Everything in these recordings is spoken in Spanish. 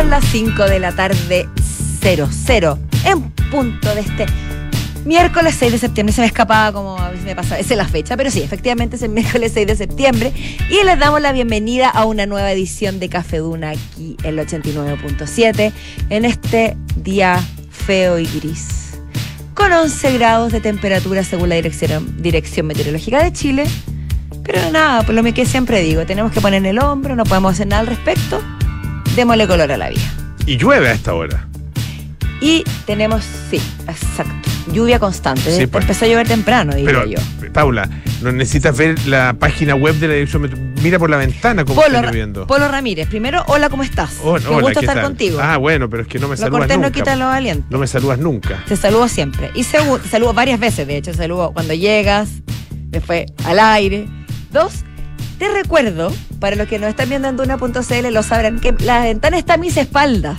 Son las 5 de la tarde 00 en punto de este miércoles 6 de septiembre. Se me escapaba como a veces me pasa, esa es la fecha, pero sí, efectivamente es el miércoles 6 de septiembre y les damos la bienvenida a una nueva edición de Café Duna aquí en el 89.7 en este día feo y gris. Con 11 grados de temperatura según la Dirección, dirección Meteorológica de Chile. Pero nada, por lo que siempre digo, tenemos que poner el hombro, no podemos hacer nada al respecto. Démosle color a la vida. Y llueve a esta hora. Y tenemos, sí, exacto, lluvia constante. Sí, pues. Empezó a llover temprano, digo Pero, yo. Paula, no necesitas ver la página web de la dirección. Mira por la ventana cómo Polo, está lloviendo. Polo Ramírez, primero, hola, ¿cómo estás? Oh, Me hola, gusta ¿qué estar tal? contigo. Ah, bueno, pero es que no me lo saludas cortés no nunca. quita lo valiente. No me saludas nunca. Te saludo siempre. Y te saludo varias veces, de hecho. Saludo cuando llegas, después al aire. Dos, te recuerdo, para los que nos están viendo en Duna.cl, lo sabrán, que la ventana está a mis espaldas.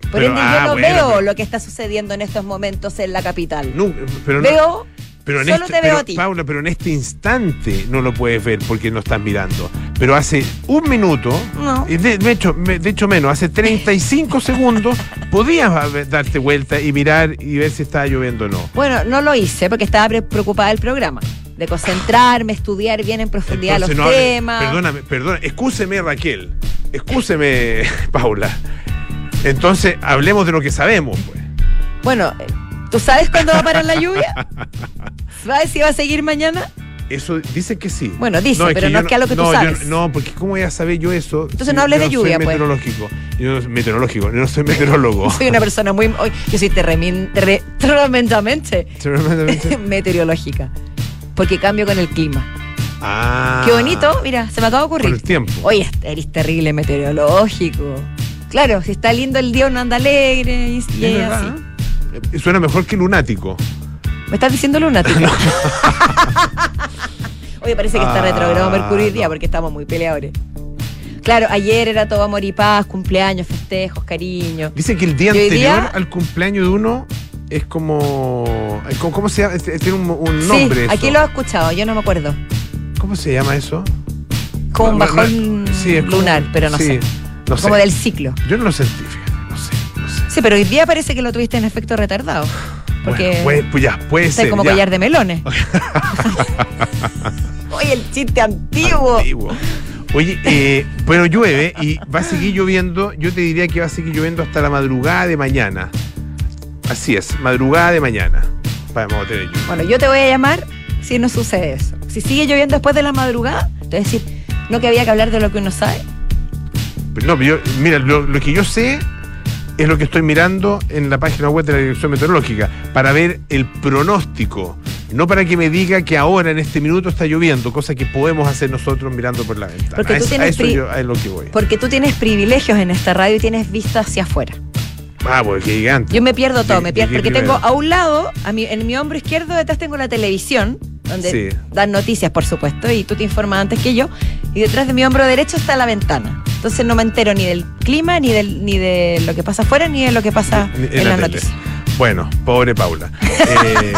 Por Pero, ende, ah, yo no bueno, veo pero- lo que está sucediendo en estos momentos en la capital. Nunca, pero no- veo, pero en solo este- te veo pero, a ti. Paula, pero en este instante no lo puedes ver porque no estás mirando. Pero hace un minuto, No. y de, de hecho, de hecho menos, hace 35 segundos, podías darte vuelta y mirar y ver si estaba lloviendo o no. Bueno, no lo hice porque estaba pre- preocupada del programa. De concentrarme, estudiar bien en profundidad Entonces, los no hable- temas. Perdóname, perdona, excúseme Raquel, excúseme Paula. Entonces, hablemos de lo que sabemos, pues. Bueno, ¿tú sabes cuándo va a parar la lluvia? ¿Sabes si va a seguir mañana? Eso dice que sí. Bueno, dice, pero no es que a lo que tú no, yo sabes. no, porque ¿cómo voy a saber yo eso? Entonces no hables yo de lluvia, soy pues. meteorológico. Yo no soy meteorológico, yo no soy meteorólogo. Soy una persona muy. Yo soy terremin- tremendamente Tremendamente. meteorológica. Porque cambio con el clima. Ah. Qué bonito, mira, se me acaba de Con ocurrir. el tiempo. Oye, eres terrible meteorológico. Claro, si está lindo el día uno anda alegre y, y Es así. Eh, Suena mejor que lunático. ¿Me estás diciendo lunático? Oye, parece que está Ah, retrogrado Mercurio hoy día no. porque estamos muy peleadores. Claro, ayer era todo amor y paz, cumpleaños, festejos, cariño. Dice que el día anterior día- al cumpleaños de uno es como. como- ¿Cómo se llama? Tiene un, un Sí, nombre. eso. aquí lo he escuchado, yo no me acuerdo. ¿Cómo se llama eso? Como un no, bajón no, sí, como- lunar, pero no sí, sé. No sé. Como del ciclo. Yo no lo sentí. No sé, no sé. Sí, pero hoy día parece que lo tuviste en efecto retardado. Porque Bueno, pues, pues ya, puede ser. como ya. collar de melones. Oye, el chiste antiguo. Antiguo. Oye, eh, pero llueve y va a seguir lloviendo. Yo te diría que va a seguir lloviendo hasta la madrugada de mañana. Así es, madrugada de mañana. Vamos a tener. Bueno, yo te voy a llamar si no sucede eso. Si sigue lloviendo después de la madrugada, te voy a decir, no que había que hablar de lo que uno sabe. No, pero yo- mira, lo, lo que yo sé es lo que estoy mirando en la página web de la Dirección Meteorológica para ver el pronóstico. No para que me diga que ahora en este minuto está lloviendo, cosa que podemos hacer nosotros mirando por la ventana. Porque a tú eso, tienes a eso pri- yo- a lo que voy. Porque tú tienes privilegios en esta radio y tienes vista hacia afuera. Ah, porque qué gigante. Yo me pierdo todo, ¿De- me pierdo. Porque tengo a un lado, a mi, en mi hombro izquierdo, detrás tengo la televisión, donde Sí. dan noticias, por supuesto, y tú te informas antes que yo. Y detrás de mi hombro derecho está la ventana. Entonces no me entero ni del clima, ni, del, ni de lo que pasa afuera, ni de lo que pasa En- en, en la las noticias. Bueno, pobre Paula. Eh,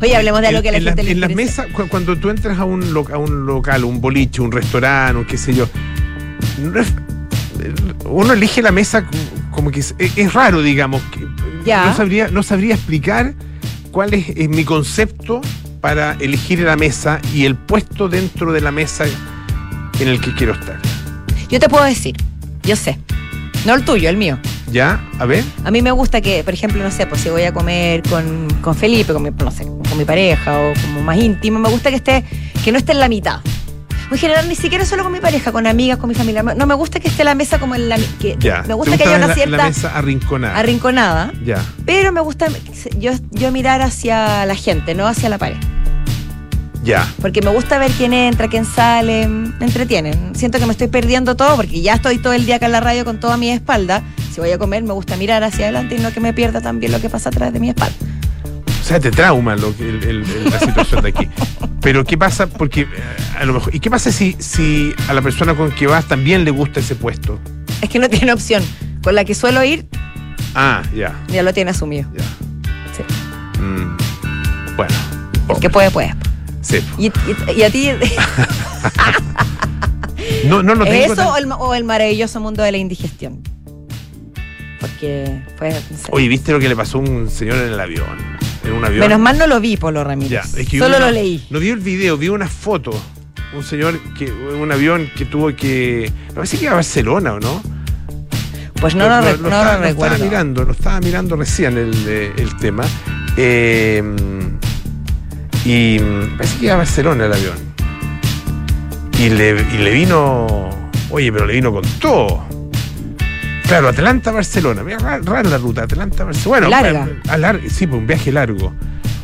Oye, hablemos de algo que a la en, gente la- le en las mesas, cu- cuando tú entras a un, a un local, un boliche, un restaurante, un qué sé yo, uno elige la mesa como- que es, es- es raro, digamos. que- Ya. No, sabría, no sabría explicar cuál es, es mi concepto para elegir la mesa y el puesto dentro de la mesa en el que quiero estar. Yo te puedo decir, yo sé. No el tuyo, el mío. ¿Ya? A ver. A mí me gusta que, por ejemplo, no sé, pues si voy a comer con, con Felipe, con mi, no sé, con mi pareja o como más íntimo, me gusta que esté, que no esté en la mitad. En general ni siquiera solo con mi pareja, con amigas, con mi familia. No me gusta que esté la mesa como en la que Ya. Me gusta ¿Te que haya una la- cierta La mesa arrinconada. arrinconada, ya. pero me gusta yo, yo mirar hacia la gente, no hacia la pared. Ya. Porque me gusta ver quién entra, quién sale, me entretienen. Siento que me estoy perdiendo todo porque ya estoy todo el día acá en la radio con toda mi espalda. Si voy a comer, me gusta mirar hacia adelante y no que me pierda también lo que pasa atrás de mi espalda. O sea, te trauma lo el- el- la situación de aquí. Pero ¿qué pasa? Porque eh, a lo mejor. ¿Y qué pasa si, si a la persona con que vas también le gusta ese puesto? Es que no tiene opción. Con la que suelo ir, Ah, ya, ya lo tiene asumido. ya. Sí. Mm, bueno. El que puede, puede. Sí. Y, y- y a ti. No, no lo tengo. ¿Eso tan- o el, o el maravilloso mundo de la indigestión? Porque fue. no. Oye, ¿viste lo que le pasó a un señor en el avión? En un avión. Menos mal no lo vi, Polo Ya, Ramírez. es que yo Solo no- lo leí. No vi el video, vi una foto. Un señor que, un avión que tuvo que. Me parece que iba a Barcelona, ¿o no? Pues no lo, no lo estaba, lo recuerdo. estaba mirando, lo estaba mirando recién el, eh, el tema. Eh, y parece que iba a Barcelona el avión. Y le, y le vino. Oye, pero le vino con todo. Claro, Atlanta-Barcelona. Rara la ruta, Atlanta-Barcelona. Bueno, Larga. a sí, pues un viaje largo.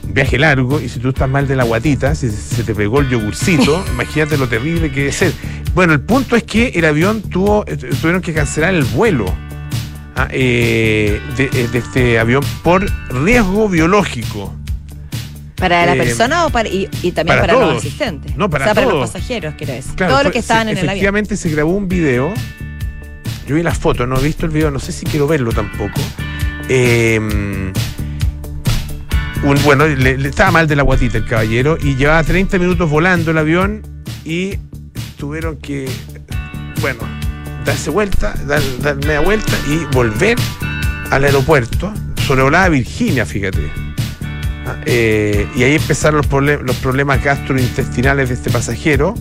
Un viaje largo, y si tú estás mal de la guatita, si se te pegó el yogurcito, imagínate lo terrible que debe ser. Bueno, el punto es que el avión tuvo, eh, tuvieron que cancelar el vuelo ah, eh, de, eh, de este avión por riesgo biológico. ¿Para la persona o para, y, y también para para, los asistentes? No, para o sea, para todos. los pasajeros, quiero decir. Claro, Todos los que estaban se- en el avión. Efectivamente se grabó un video. Yo vi las fotos, no he visto el video, no sé si quiero verlo tampoco. Un- bueno, le, estaba mal de la guatita el caballero y llevaba 30 minutos volando el avión y tuvieron que, bueno, darse vuelta, dar, media vuelta y volver al aeropuerto. Sobrevolaba Virginia, fíjate. Ah, eh, y ahí empezaron los problemas gastrointestinales de este pasajero.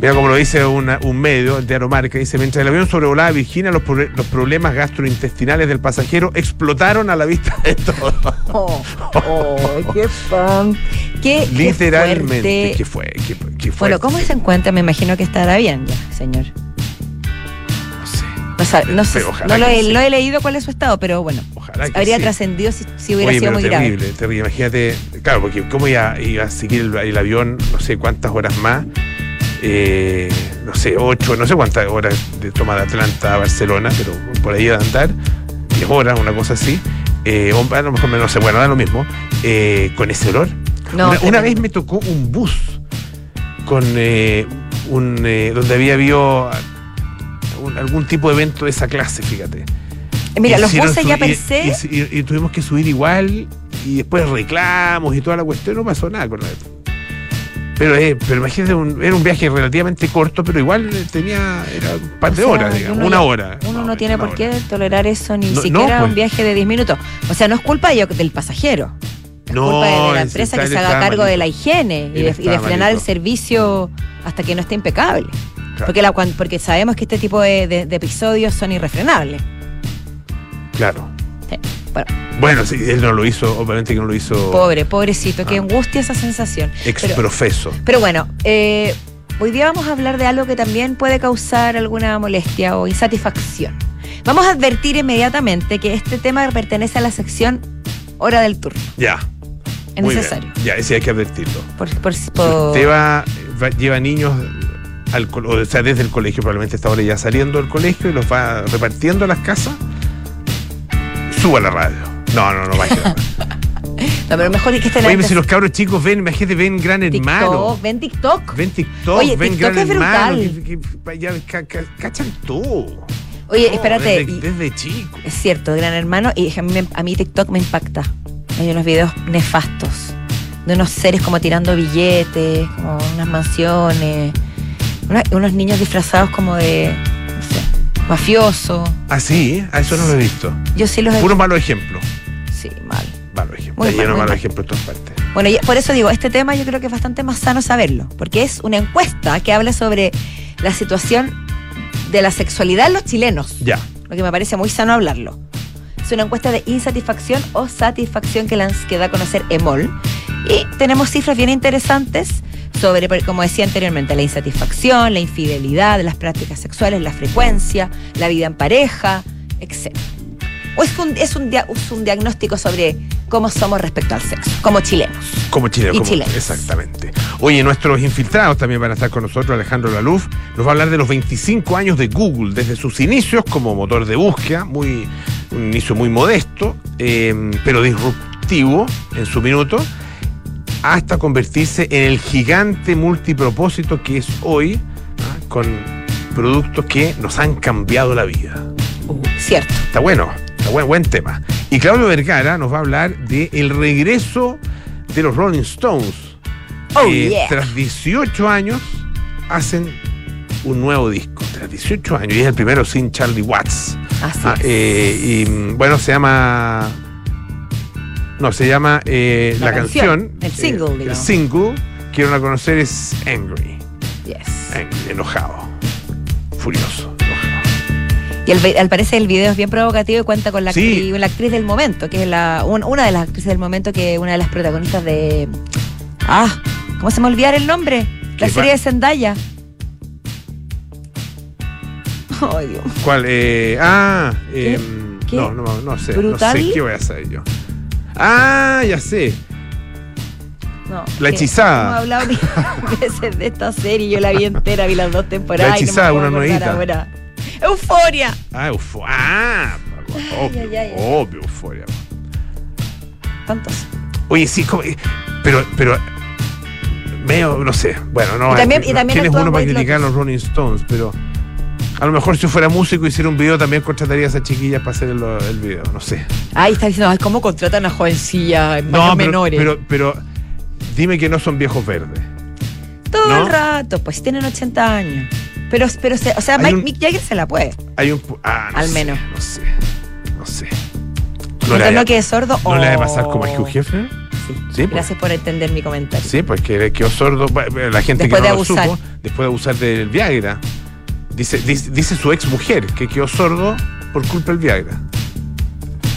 Mira como lo dice una- un medio, el diario Marca, dice, mientras el avión sobrevolaba Virginia, los, los problemas gastrointestinales del pasajero explotaron a la vista de todos. Oh, oh, qué fan. Qué, Literalmente. ¿Qué fue? ¿Qué, qué fue? Bueno, ¿cómo se encuentra? Me imagino que estará bien ya, señor. No sé. No, sabe- no sé, no lo, he, sí. he leído cuál es su estado, pero bueno, Ojalá que habría sí. trascendido si, si hubiera Oye, sido muy grave. terrible. Imagínate, claro, porque cómo iba, iba a seguir el, el avión, no sé cuántas horas más, eh, no sé, ocho, no sé cuántas horas de toma de Atlanta a Barcelona, pero por ahí a andar, diez horas, una cosa así. Eh, o a lo mejor no sé, bueno, da lo mismo, eh, con ese olor. No, una, vez me tocó un bus con eh, un donde había habido algún, algún tipo de evento de esa clase, fíjate. Mira, los buses ya y- Y, y- y tuvimos que subir igual y después reclamos y toda la cuestión, no pasó nada con la. Pero, eh, pero imagínate, un- era un viaje relativamente corto, pero igual tenía era un par de O sea, horas, digamos, una ya- hora. uno no tiene por qué tolerar eso, ni No, siquiera no, pues. un viaje de 10 minutos. O sea, no es culpa yo- del pasajero. Es No, culpa de la empresa que se haga cargo de la higiene y de, y de estaba frenar el servicio hasta que no esté impecable. Claro. Porque, la, porque sabemos que este tipo de, de- de episodios son irrefrenables. Claro. Sí. Bueno, Bueno, sí, él no lo hizo, obviamente que no lo hizo pobre, pobrecito, qué Ah. angustia esa sensación. ex Pero-. Pero bueno, eh, hoy día vamos a hablar de algo que también puede causar alguna molestia o insatisfacción. Vamos a advertir inmediatamente que este tema pertenece a la sección hora del turno. Ya. Es muy bien. necesario. Ya, ese hay que advertirlo. Por, por- por- usted va, va- lleva niños al o sea, desde el colegio, probablemente está ahora ya saliendo del colegio y los va repartiendo a las casas, suba la radio. No, no, no vaya. No, pero mejor es que estén Oye, si los cabros chicos ven, imagínate, ven Gran Hermano. TikTok, ven TikTok. Ven TikTok, Oye, ven TikTok Gran es Hermano. que- que- ya ca- ca- cachan todo. Oye, espérate. Desde, y- desde chico. es cierto, Gran Hermano, y a mí, a mí TikTok me impacta. Hay unos videos nefastos de unos seres como tirando billetes, como unas mansiones, unos niños disfrazados como de, mafioso. Ah, sí, a eso no lo he visto. Yo sí los he Puro malo ejemplo. Sí, mal. Malo ejemplo. Muy Está mal, lleno malos mal. ejemplos en todas partes. Bueno, y por eso digo, este tema yo creo que es bastante más sano saberlo, porque es una encuesta que habla sobre la situación de la sexualidad en los chilenos, Ya. lo que me parece muy sano hablarlo. Es una encuesta de insatisfacción o satisfacción que, que da a conocer EMOL. Y tenemos cifras bien interesantes sobre, como decía anteriormente, la insatisfacción, la infidelidad, las prácticas sexuales, la frecuencia, la vida en pareja, etc. O es un, es un, dia- es un diagnóstico sobre cómo somos respecto al sexo, como chilenos. Como chileno, Y como- chilenos. exactamente. Oye, nuestros infiltrados también van a estar con nosotros. Alejandro Laluf nos va a hablar de los 25 años de Google, desde sus inicios como motor de búsqueda, muy, un inicio muy modesto, eh, pero disruptivo en su minuto, hasta convertirse en el gigante multipropósito que es hoy, ah, con productos que nos han cambiado la vida. Cierto. Está bueno, está buen, buen tema. Y Claudio Vergara nos va a hablar de el regreso de los Rolling Stones. Oh, que yeah. Tras 18 años hacen un nuevo disco, tras 18 años, y es el primero sin Charlie Watts. Así Ah, es. eh, y mm, bueno, se llama. No, se llama eh, La la, canción, canción. el single, eh, El single que a conocer es Angry. Yes. Angry, enojado. Furioso. Y el al parecer el video es bien provocativo y cuenta con la, Sí. actriz, la actriz del momento, que es la, un- una de las actrices del momento, que es una de las protagonistas de. Ah, ¿cómo se me olvidar el nombre? La ¿Qué serie de Zendaya. Ay, Dios. ¿Cuál? Eh, ah, ¿Qué? no, no, no sé. ¿Brutal? No sé qué voy a hacer yo. Ah, ya sé. No, La hechizada. Hemos hablado veces de esta serie, yo la vi entera, vi las dos temporadas. La no hechizada, puedo una nuevita. ¡Euforia! Ah, Eufo- Ah, obvio, ay, ay. obvio, euforia. ¿Cuántos? Oye, sí, como- pero, pero, medio, no sé, bueno, no, Y también- eh, y también ¿quién es uno para criticar a los Rolling Stones? Pero a lo mejor si yo fuera músico y hiciera un video también contrataría a esas chiquillas para hacer el, el video, no sé. Ahí está diciendo, ay, ¿cómo contratan a jovencillas No, no, pero, menores? pero, pero dime que no son viejos verdes. Todo ¿no? el rato, pues tienen 80 años. Pero, pero se- o sea, Mike, un- Mick Jagger se la puede. Hay un... Ah, no Al sé, menos. No sé, no sé. No, le no quede sordo ¿No o... le va a pasar como a Hugh Hefner? Sí. Sí, pues. Gracias por entender mi comentario. Sí, pues que quedó sordo. La gente Después que de no lo supo, después de abusar del Viagra. Dice, dice, dice su ex mujer que quedó sordo por culpa del Viagra.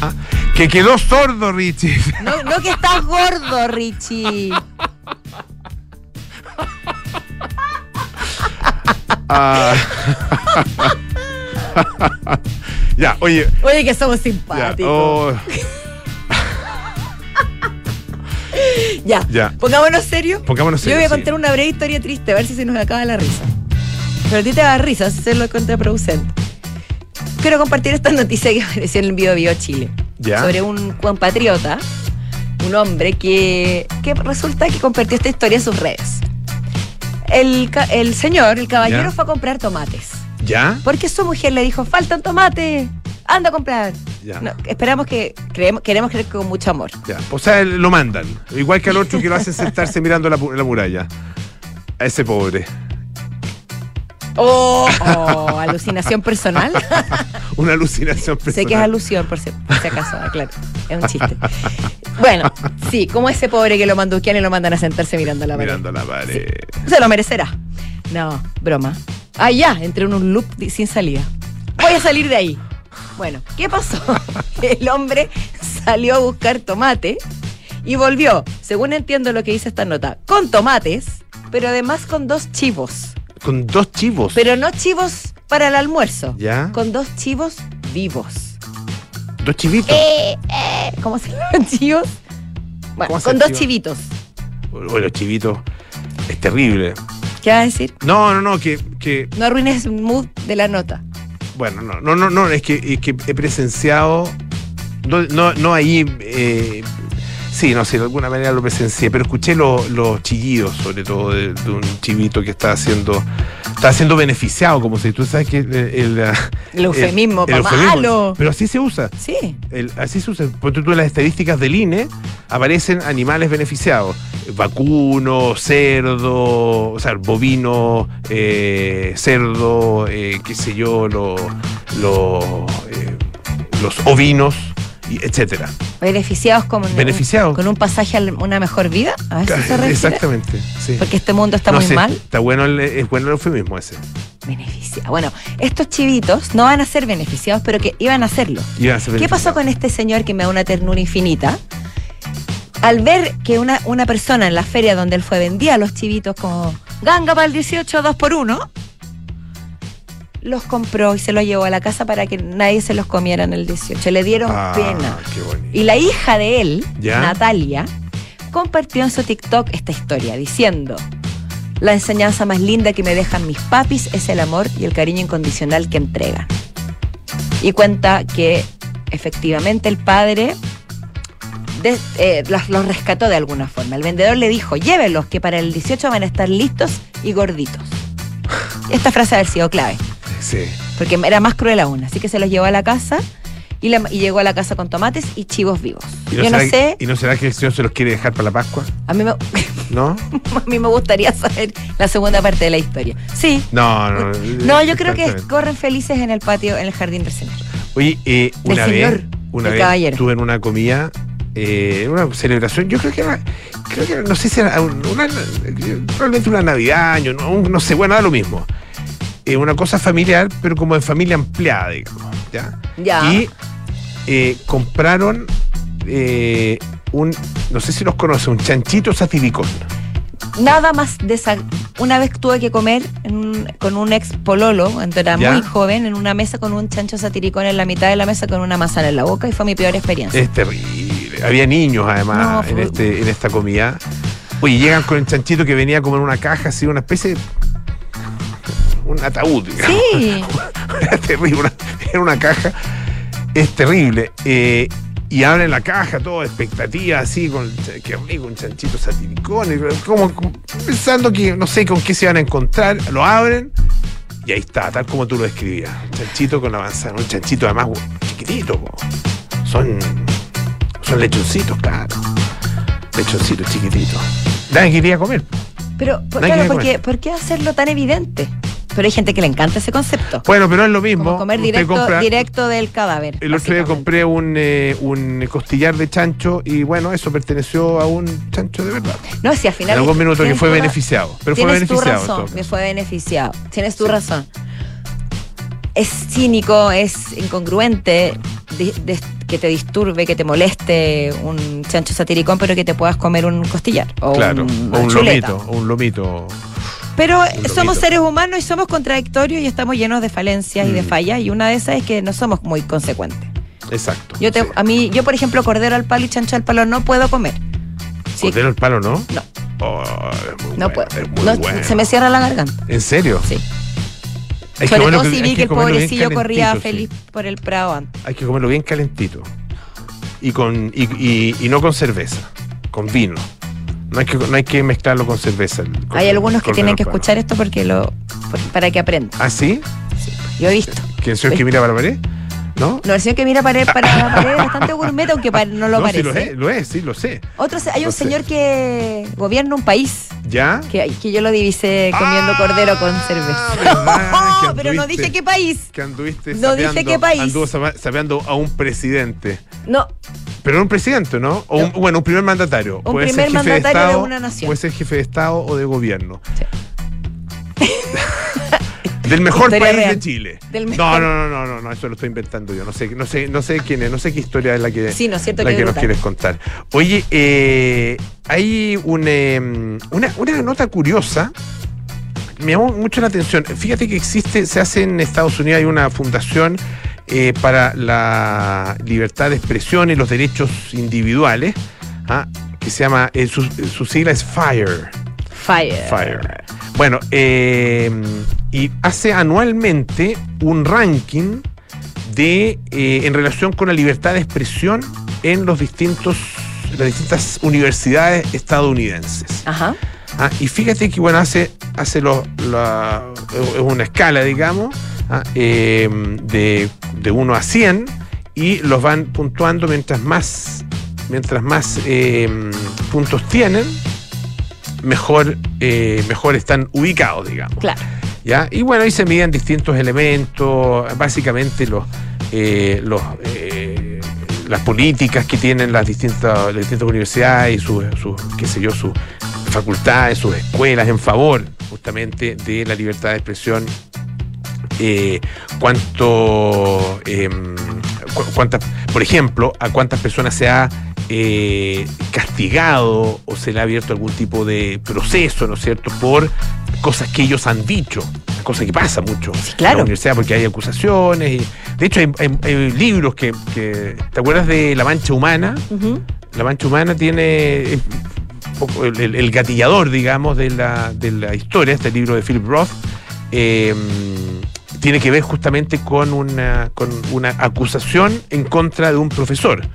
Ah, que quedó sordo, Richie. No, no que estás gordo, Richie. Ah. ya, oye. Oye, que somos Ya, simpáticos. oh, Ya, Ya. pongámonos serios. pongámonos Yo voy a serios, sí. contar una breve historia triste, a ver si se nos acaba la risa. Pero a ti te da risa, hacerlo contraproducente. Quiero compartir esta noticia que apareció en el Bio Bio Chile. Ya. Sobre un compatriota, un hombre que, que resulta que compartió esta historia en sus redes. El, el señor, el caballero, Ya. fue a comprar tomates. ¿Ya? Porque su mujer le dijo, faltan tomates, anda a comprar. Ya. No, esperamos que, creemos, queremos creer que con mucho amor. Ya. O sea, lo mandan. Igual que al otro que lo hacen sentarse mirando la, la muralla. A ese pobre. Oh, oh, alucinación personal. Una alucinación personal. Sé que es alusión, por si, por si acaso, ah, claro. Es un chiste. Bueno, sí, como ese pobre que lo manduquean y lo mandan a sentarse mirando la pared. Mirando la pared. Se lo merecerá. No, broma. Ah, ya, entré en un loop sin salida. Voy a salir de ahí. Bueno, ¿qué pasó? El hombre salió a buscar tomate y volvió, según entiendo lo que dice esta nota, con tomates, pero además con dos chivos. Con dos chivos. Pero no chivos para el almuerzo. ¿Ya? Con dos chivos vivos. Dos chivitos. Eh, eh, ¿Cómo se llaman chivos? Bueno, ¿Cómo se con dos chivo? chivitos. Bueno, los chivitos. Es terrible. ¿Qué vas a decir? No, no, no, que, que No arruines el mood de la nota. bueno, no, no, no, no, es que, es que he presenciado, no, no, no ahí, eh, sí, no sé, de alguna manera lo presencié, pero escuché lo- los chillidos, sobre todo, de, de un chivito que está haciendo, está siendo beneficiado, como si tú sabes que el, el, El eufemismo, pa' malo. pero así se usa. Sí. Así se usa. Ponte tú en las estadísticas del INE, aparecen animales beneficiados. Vacuno, cerdo, o sea, bovino, eh, cerdo, eh, qué sé yo, lo- lo, eh, los ovinos, etcétera. Beneficiados con, Beneficiados. con un pasaje a una mejor vida. A se refiere. Exactamente. Sí. Porque este mundo está No muy mal. Está bueno el, es bueno el eufemismo ese. Beneficia. Bueno, estos chivitos no van a ser beneficiados, pero que iban a hacerlo. Iban a ser ¿Qué pasó con este señor que me da una ternura infinita? Al ver que una, una persona en la feria donde él fue vendía los chivitos como ganga para el 18, 2 por 1 los compró y se los llevó a la casa para que nadie se los comiera en el 18. Le dieron Ah, pena. qué. Y la hija de él, ¿Ya? Natalia, compartió en su TikTok esta historia diciendo, la enseñanza más linda que me dejan mis papis es el amor y el cariño incondicional que entregan. Y cuenta que efectivamente el padre de- eh, los, los rescató de alguna forma. El vendedor le dijo, llévelos que para el 18 van a estar listos y gorditos. Esta frase ha sido clave Sí. porque era más cruel aún. Así que se los llevó a la casa Y, la- y llegó a la casa con tomates y chivos vivos. ¿Y Yo no, no será, sé, ¿Y no será que el señor se los quiere dejar para la Pascua? a mí, me, ¿No? a mí me gustaría saber la segunda parte de la historia. Sí. No, no. No, yo creo que corren felices en el patio, en el jardín del señor. Oye, eh, Del una señor, vez, una vez caballero. estuve en una comida, eh, una celebración, yo creo que era, creo que era, no sé si era una, probablemente una Navidad, año, no, no sé, bueno, da lo mismo. Eh, una cosa familiar, pero como de familia ampliada, digamos, ¿ya? Ya. Y eh, compraron eh, un, no sé si los conoce, un chanchito satiricón. Nada más de. Una vez tuve que comer en con un ex pololo, cuando era ¿Ya? muy joven, en una mesa con un chancho satiricón en la mitad de la mesa con una manzana en la boca y fue mi peor experiencia. Es terrible. Había niños además No, en, fue- este, en esta comida. Oye, llegan con el chanchito que venía como en una caja, así, una especie de. Un ataúd, digamos. Sí. Era terrible, una, era una caja. Es terrible. Eh, y abren la caja, todo expectativa, así, con que rico, un chanchito satiricón, como, como pensando que no sé con qué se van a encontrar. Lo abren y ahí está, tal como tú lo describías. Un chanchito con la manzana, un chanchito además chiquitito. po. Son, son lechoncitos, claro. Lechoncitos chiquititos. Nadie quería comer. Pero, por- claro, ver con ¿por qué, ¿por qué hacerlo tan evidente? Pero hay gente que le encanta ese concepto. Bueno, pero es lo mismo. Como comer directo, compra- directo del cadáver. El otro día compré un, eh, un costillar de chancho y bueno, eso perteneció a un chancho de verdad. No, si al final. En algún minuto que fue tu beneficiado. Pero fue Tienes tu beneficiado. en todo razón, caso. fue beneficiado. Tienes tu Sí. razón. Es cínico, es incongruente de- que te disturbe, que te moleste un chancho satiricón, pero que te puedas comer un costillar o Claro, un, o un lomito, o un lomito. Pero somos seres humanos y somos contradictorios y estamos llenos de falencias y de Mm. fallas y una de esas es que no somos muy consecuentes. Exacto. Yo te, sí. a mí, yo por ejemplo, cordero al palo y chancho al palo no puedo comer. Sí, Cordero al palo, ¿no? No. Oh, es muy no bueno, puedo. es muy No, bueno. Se me cierra la garganta. ¿En serio? Sí. Hay Sobre todo si vi que el pobrecillo corría sí. feliz por el prado antes. Hay que comerlo bien calentito. Y, con, y, y- y no con cerveza, con vino. No hay que, no hay que mezclarlo con cerveza. el Hay algunos que tienen que escuchar esto porque lo para que aprendan. ¿Ah, sí? Yo he visto. ¿Que el señor que mira para la pared? ¿No? No, el señor que mira pared para la pared es bastante gourmet, aunque no lo sí, parece. lo es, lo es, sí, lo sé. Otro, se- hay Lo un sé. señor que gobierna un país, ¿Ya? que, que yo lo divisé comiendo cordero con Ah, cerveza. pero no dije qué país. Que anduviste No dije sapeando- qué país. Anduvo sapeando a un presidente. No, Pero un presidente, ¿no? O un- bueno, un primer mandatario. Un Puede ser primer jefe de mandatario de Estado, una nación. Puede ser jefe de Estado o de gobierno. Sí. Del mejor país real. de Chile. Del No, no, no, no, no, eso lo estoy inventando yo. No sé, no sé, no sé quién es, no sé qué historia es la que, sí, no es cierto la que, nos quieres contar. Oye, eh, hay un, eh, una, una nota curiosa. Me llamó mucho la atención. Fíjate que existe, se hace en Estados Unidos, hay una fundación eh, para la libertad de expresión y los derechos individuales, ¿ah? que se llama, eh, su, su sigla es FIRE. Fire. Fire. Bueno, eh, y hace anualmente un ranking de eh, en relación con la libertad de expresión en los distintos las distintas universidades estadounidenses. Ajá. Ah, y fíjate que bueno hace hace la- es una escala digamos ah, eh, de, de 1 a 100 y los van puntuando mientras más mientras más eh, puntos tienen mejor eh, mejor están ubicados digamos Claro. ¿ya? Y bueno, ahí se miden distintos elementos, básicamente los, eh, los, eh, las políticas que tienen las distintas, las distintas universidades y sus, sus, qué sé yo, sus facultades, sus escuelas en favor justamente de la libertad de expresión. eh, cuánto, em, cu- cuántas, por ejemplo, a cuántas personas se ha eh, castigado o se le ha abierto algún tipo de proceso, ¿no es cierto?, por cosas que ellos han dicho, cosa que pasa mucho en claro. la universidad porque hay acusaciones. Y, de hecho, hay, hay- hay libros que, que- ¿Te acuerdas de La Mancha Humana? La Mancha Humana tiene eh, el, el- el gatillador, digamos, de la, de la historia, este libro de Philip Roth. eh, tiene que ver justamente con una, con una acusación en contra de un profesor.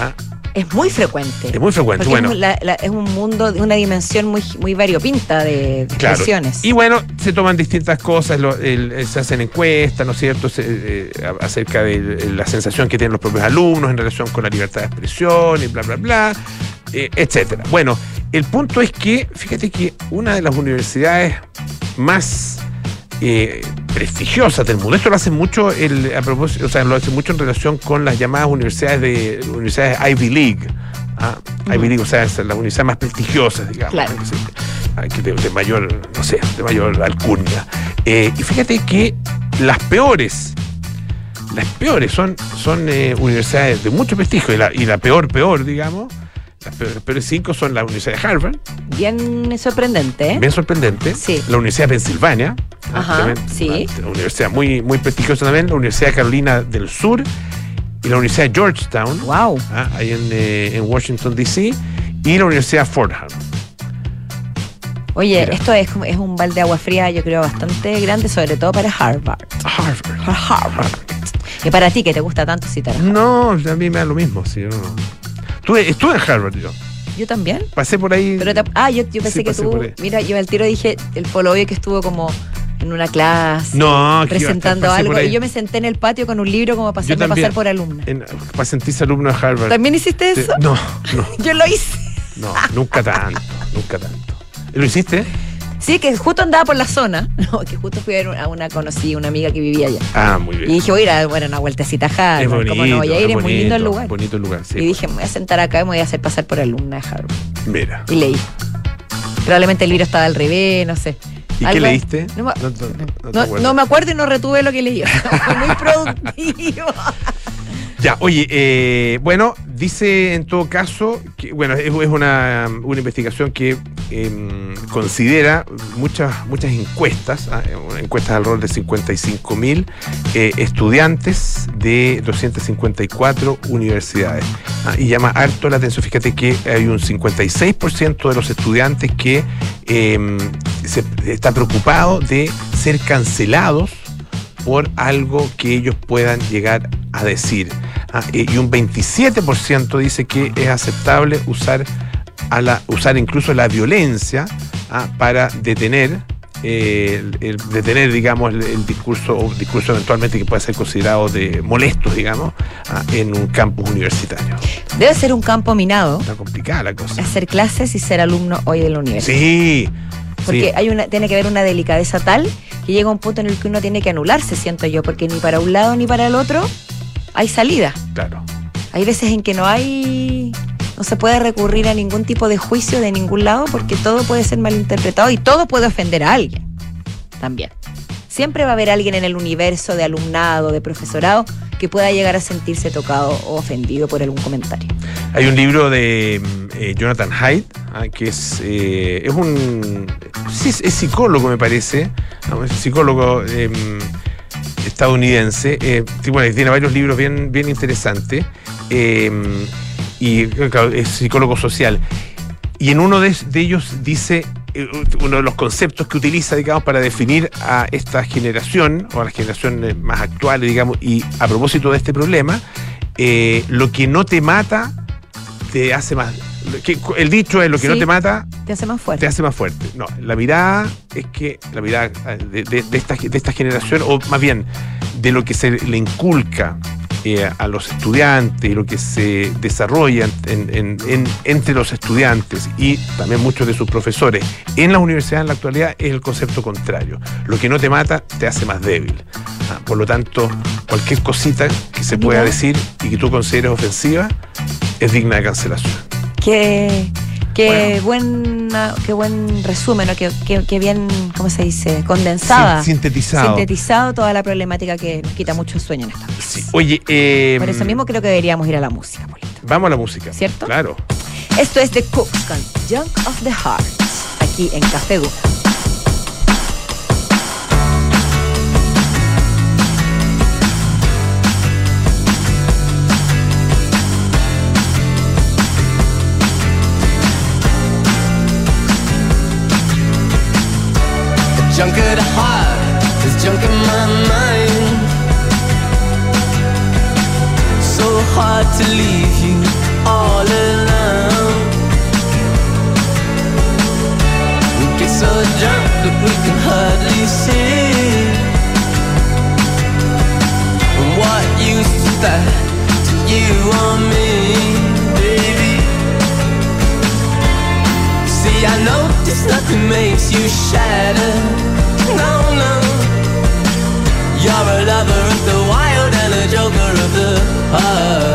¿ah? Es muy frecuente. Es muy frecuente, Porque bueno. Es, la- la- es un mundo de una dimensión muy, muy variopinta de Claro. expresiones. Y bueno, se toman distintas cosas, lo- el- se hacen encuestas, ¿no es cierto?, Se- eh, acerca de la sensación que tienen los propios alumnos en relación con la libertad de expresión y bla, bla, bla, eh, etcétera. Bueno, el punto es que, fíjate que una de las universidades más eh, prestigiosas del mundo, esto lo hace mucho el, a propósito, o sea, lo hace mucho en relación con las llamadas universidades de universidades Ivy League. ¿ah? Ivy. League, o sea, es las universidades más prestigiosas, digamos. Claro. ah, de mayor, no sé, de mayor alcurnia. Eh, y fíjate que las peores, las peores son, son eh, universidades de mucho prestigio, y la, y la peor, peor, digamos, las peores, las peores cinco son la Universidad de Harvard, Bien sorprendente. ¿eh? bien sorprendente, Sí. la Universidad de Pensilvania, Ajá, también, sí. ah, una universidad muy, muy prestigiosa también, la Universidad de Carolina del Sur y la Universidad de Georgetown, Wow. ah, ahí en, eh, en Washington, D.C., y la Universidad de Fordham. Oye, Mira. esto es, es un balde de agua fría, yo creo, bastante grande, sobre todo para Harvard. Harvard. Para Harvard. Y para ti, que te gusta tanto citar. No, a mí me da lo mismo. Sí, yo no. Estuve, estuve en Harvard yo. Yo también. Pasé por ahí. Pero te- ah, yo, yo pensé Sí, que tú, mira, yo al tiro dije, el polo que estuvo como en una clase, no, presentando algo, y yo me senté en el patio con un libro como para también. pasar por alumna. En- para sentirse alumno de Harvard. ¿También hiciste eso? No, no, Yo lo hice. no, nunca tanto, nunca tanto. ¿Lo hiciste? Sí, que justo andaba por la zona, no, que justo fui a ver a una conocida, una amiga que vivía allá. Ah, muy bien. Y dije, voy a ir a bueno, una vueltecita a Harvard, bonito. ¿cómo no voy a ir? Es, muy lindo el lugar. Bonito el lugar, sí. y dije, me voy a sentar acá y me voy a hacer pasar por alumna de Harvard. Mira. Y leí. Probablemente el libro estaba al revés, no sé. ¿Y qué leíste? No me acuerdo y no retuve lo que leí. Fue muy productivo. Ya, oye, eh, bueno, dice en todo caso que, bueno, es, una, una investigación que em, considera muchas, muchas encuestas, ah, eh, encuestas alrededor de 55 mil eh, estudiantes de 254 universidades. Ah, y llama harto la atención, fíjate que hay un 56% de los estudiantes que em, se, está preocupado de ser cancelados por algo que ellos puedan llegar a decir. Ah, y un 27% dice que es aceptable usar, a la, usar incluso la violencia ah, para detener. eh, el, el detener, digamos, el, el discurso o discurso eventualmente que pueda ser considerado de molesto, digamos, ah, en un campus universitario. Debe ser un campo minado Está complicada la cosa. hacer clases y ser alumno hoy de la universidad. Sí. Porque sí. hay una, tiene que haber una delicadeza tal que llega un punto en el que uno tiene que anularse, siento yo, porque ni para un lado ni para el otro hay salida. Claro. Hay veces en que no hay, no se puede recurrir a ningún tipo de juicio de ningún lado porque todo puede ser malinterpretado y todo puede ofender a alguien también. Siempre va a haber alguien en el universo de alumnado, de profesorado, que pueda llegar a sentirse tocado o ofendido por algún comentario. Hay un libro de mm, eh, Jonathan Haidt, ah, que es, eh, es un. Es, es psicólogo, me parece. Es psicólogo em, estadounidense. eh, bueno, tiene varios libros bien, bien interesantes. em, y es psicólogo social. Y en uno de, ellos dice uno de los conceptos que utiliza, digamos, para definir a esta generación, o a las generaciones más actuales, digamos, y a propósito de este problema, eh, lo que no te mata te hace más. que- el dicho es lo que no te mata Te hace más te fuerte. hace más fuerte. No, la mirada es que la mirada eh, de, de- de esta, de esta generación, o más bien de lo que se le inculca eh, a los estudiantes y lo que se desarrolla en- en- en- entre los estudiantes y también muchos de sus profesores en las universidades en la actualidad es el concepto contrario. Lo que no te mata te hace más débil. Ah, por lo tanto, cualquier cosita que se pueda decir y que tú consideres ofensiva es digna de cancelación. Qué, qué, buena, qué buen resumen, ¿no? qué, qué- qué bien, ¿cómo se dice? Condensada. Sin- sintetizado. Sintetizado toda la problemática que nos quita mucho sueño en esta Sí. Oye, eh, Por eso mismo creo que deberíamos ir a la música, Polito. Vamos a la música. ¿Cierto? Claro. Esto es The Cooks con Junk of the Heart, aquí en Café Duna. Junk at heart, there's junk in my mind. So hard to leave you all alone. We get so drunk that we can hardly see. And what use is that to you or me, I notice nothing makes you shatter. No, no. You're a lover of the wild and a joker of the heart.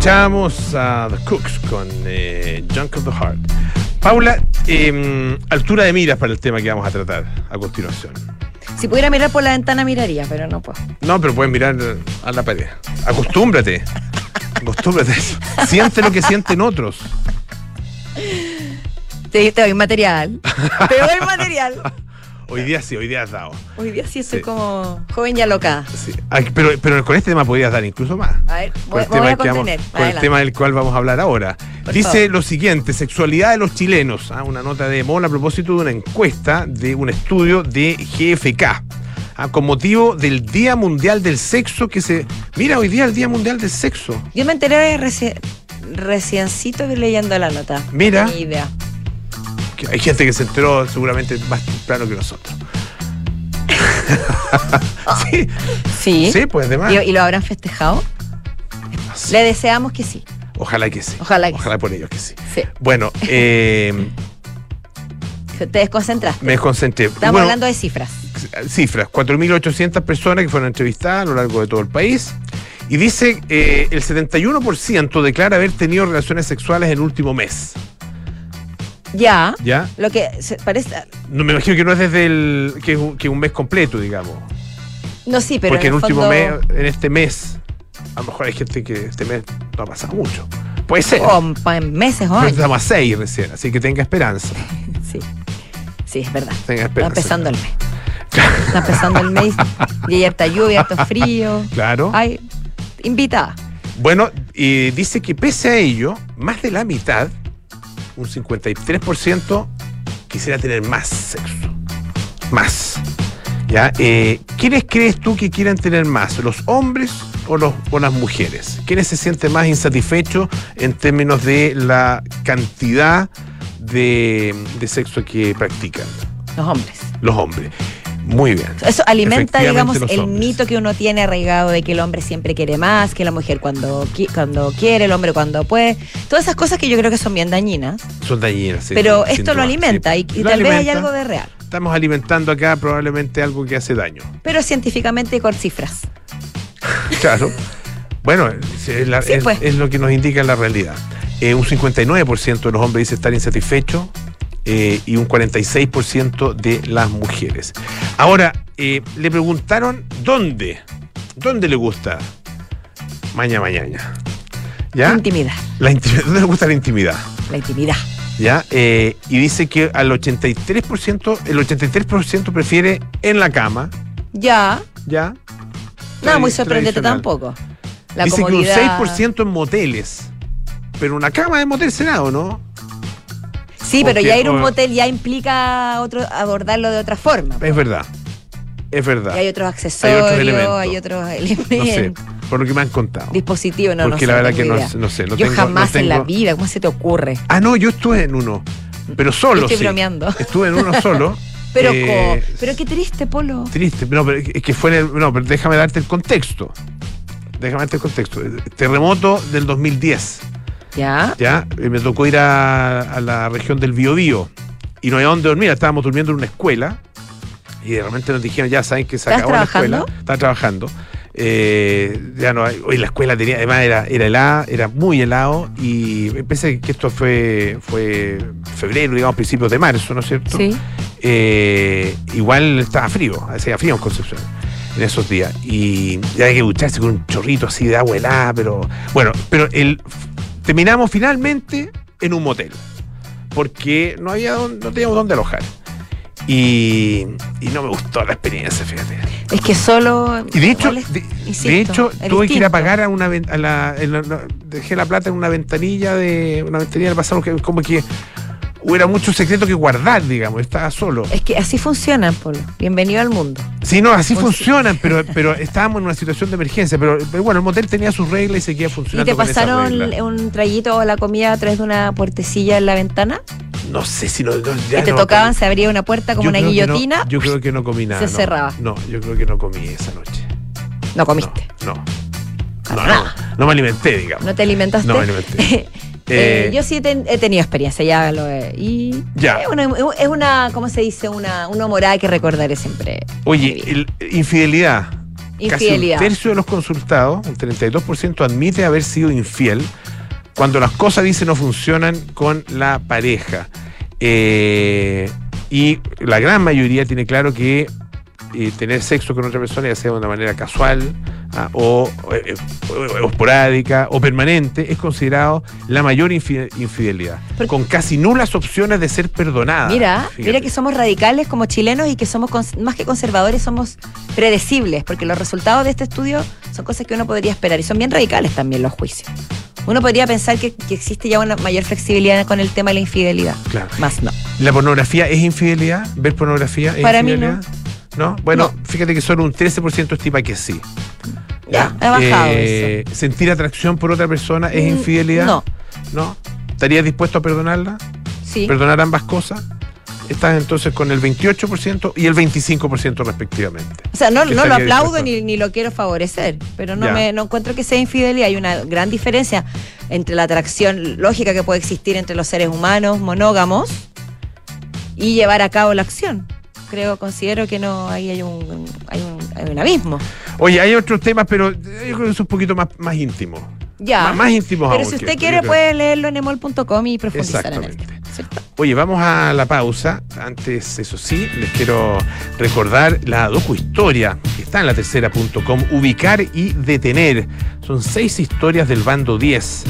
Escuchamos a The Cooks con eh, Junk of the Heart. Paula, eh, altura de miras para el tema que vamos a tratar a continuación. Si pudiera mirar por la ventana, miraría, pero no puedo. No, pero puedes mirar a la pared. Acostúmbrate. Acostúmbrate. Siente lo que sienten otros. Te, te doy material. Te doy material. Hoy día sí, hoy día has dado. Hoy día sí estoy Sí. como joven y alocada. Sí. Ay, pero, pero con este tema podrías dar incluso más. A ver, Con el, voy tema a vamos- contener. con el tema del cual vamos a hablar ahora. Por Dice favor. lo siguiente, sexualidad de los chilenos. Ah, una nota de Mola a propósito de una encuesta de un estudio de GFK. ah, con motivo del Día Mundial del Sexo que se... Mira, hoy día el Día Mundial del Sexo. Yo me enteré reci- reciencito leyendo la nota. Mira. No tenía idea. Que hay gente que se enteró seguramente más temprano que nosotros. sí, Sí. sí, pues además. ¿Y, y lo habrán festejado? Le deseamos que sí. Ojalá que sí. Ojalá que Ojalá por ellos que sí. Sí. Bueno, eh, Te desconcentraste. me concentré. Estamos Bueno, hablando de cifras. cifras, 4.800 personas que fueron entrevistadas a lo largo de todo el país. Y dice, eh, el 71% declara haber tenido relaciones sexuales en el último mes. Ya. ¿Ya? Lo que se parece. No, me imagino que no es desde el, que, es un- que un mes completo, digamos. No, sí, pero. Porque en el el último fondo, mes, en este mes, a lo mejor hay gente que este mes no ha pasado mucho. Puede ser. O pa- en meses o Pero años. estamos a seis recién, así que tenga esperanza. Sí. Sí, es verdad. Tenga Está esperanza. empezando el mes. Está empezando el mes. Y hay harta lluvia, harto frío. Claro. Ay, invitada. Bueno, y dice que pese a ello, más de la mitad, un 53%, quisiera tener más sexo. Más. ¿Ya? Eh, ¿Quiénes crees tú que quieran tener más? ¿Los hombres o, los, o las mujeres? ¿Quiénes se sienten más insatisfechos en términos de la cantidad de, de sexo que practican? Los hombres. Los hombres. Muy bien. Eso alimenta, digamos, el mito que uno tiene arraigado de que el hombre siempre quiere más, que la mujer cuando, qui- cuando quiere, el hombre cuando puede. Todas esas cosas que yo creo que son bien dañinas. Son dañinas. sí, pero esto lo alimenta sí. y, y Lo tal vez hay algo de real. Estamos alimentando acá probablemente algo que hace daño. Pero científicamente y con cifras. Claro. Bueno, es, la- Sí, es- pues. es lo que nos indica la realidad. Eh, un 59% de los hombres dice estar insatisfechos eh, y un 46% de las mujeres. Ahora, eh, le preguntaron dónde, dónde le gusta maña mañana. ¿Ya? Intimidad. La intimidad, ¿Dónde le gusta la intimidad? La intimidad. ¿Ya? Eh, y dice que al 83%, el 83% prefiere en la cama, Ya. ¿ya? Nada muy Tradi- sorprendente tampoco. La Dice comodidad. que un 6% en moteles. Pero una cama de motel será, ¿o no? Sí, pero Porque- ya ir a un motel ya implica otro, abordarlo de otra forma. Es verdad. Es verdad. Y hay otros accesorios, elementos. hay otros No sé, elementos, por lo que me han contado. dispositivos, no, no Porque sé, la verdad que no, no sé. no Yo tengo- jamás no en la vida, ¿cómo se te ocurre? Ah, no, yo estuve en uno. Pero solo. Estoy sí. bromeando. Estuve en uno solo. Pero, Eh, co- pero qué triste, Polo. Triste, no, pero es que fue en el, no, pero déjame darte el contexto. Déjame darte el contexto. Terremoto del 2010, ¿Ya? ¿ya? Eh, Me tocó ir a, a la región del Biobío y no había dónde dormir, estábamos durmiendo en una escuela y de repente nos dijeron, ya saben que se ¿Estás acabó la escuela. trabajando? Estaba trabajando. Eh, ya no hoy la escuela tenía, además era, era helada, era muy helado y pensé que esto fue, fue febrero, digamos, principios de marzo, ¿no es cierto? Sí. eh, igual estaba frío, hacía frío en Concepción en esos días. Y ya hay que ducharse con un chorrito así de agua helada, pero bueno, pero el terminamos finalmente en un motel. Porque no había no teníamos dónde alojar. Y, y no me gustó la experiencia, fíjate. Es que solo. Y de hecho, es- de, insisto, de hecho tuve que ir a pagar a una a la, la- dejé la plata en una ventanilla de una ventanilla del pasado como que hubiera mucho secreto que guardar, digamos, estaba solo. Es que así funcionan, Polo. Bienvenido al mundo. Sí, no, así funcionan, pero, pero estábamos en una situación de emergencia. Pero, pero bueno, el motel tenía sus reglas y seguía ¿Y funcionando. te con esas pasaron un traguito o la comida a través de una puertecilla en la ventana? No sé si no. no, ya ¿Y te no, tocaban? ¿Se abría una puerta como yo una no- guillotina? yo creo que no comí nada. Se cerraba. No, yo creo que no comí esa noche. No comiste. no. No, no me alimenté, digamos. ¿No te alimentaste? No me alimenté. Eh, Eh, yo sí ten- he tenido experiencia, ya lo he. Y Ya. Es una, es una, ¿cómo se dice? Una, una morada que recordaré siempre. Oye, el- infidelidad. Infidelidad. Casi un tercio de los consultados, un 32%, admite haber sido infiel cuando las cosas, dice, no funcionan con la pareja. Eh, y la gran mayoría tiene claro que eh, tener sexo con otra persona, ya sea de una manera casual ah, o, eh, o- o esporádica o permanente, es considerado la mayor infi- infidelidad, Porque- con casi nulas opciones de ser perdonada. Mira, Fíjate. mira que somos radicales como chilenos y que somos más que conservadores, somos predecibles, porque los resultados de este estudio son cosas que uno podría esperar y son bien radicales también los juicios. Uno podría pensar que, que existe ya una mayor flexibilidad con el tema de la infidelidad. Claro. Más no. ¿La pornografía es infidelidad? ¿Ver pornografía es Para mí infidelidad? No. Bueno, fíjate que solo un 13% estima que sí. Ya, ha bajado Eh, ¿Sentir atracción por otra persona es Mm, infidelidad? no. ¿No? ¿Estarías dispuesto a perdonarla? Sí. ¿Perdonar ambas cosas? Estás entonces con el 28% y el 25% respectivamente. O sea, no, no lo aplaudo dispuesto. ni, ni lo quiero favorecer, pero no Ya. me no encuentro que sea infidelidad. Hay una gran diferencia entre la atracción lógica que puede existir entre los seres humanos monógamos y llevar a cabo la acción. Creo, considero que no, ahí hay un, hay un, hay un abismo. Oye, hay otros temas, pero yo creo que es un poquito más, más íntimo. Ya. Más, más íntimos pero aún si usted quiere puede leerlo en emol.com y profundizar en tema. ¿cierto? Oye, vamos a la pausa. Antes, eso sí, les quiero recordar la docuhistoria que está en la tercera.com, ubicar y detener. Son seis historias del bando 10.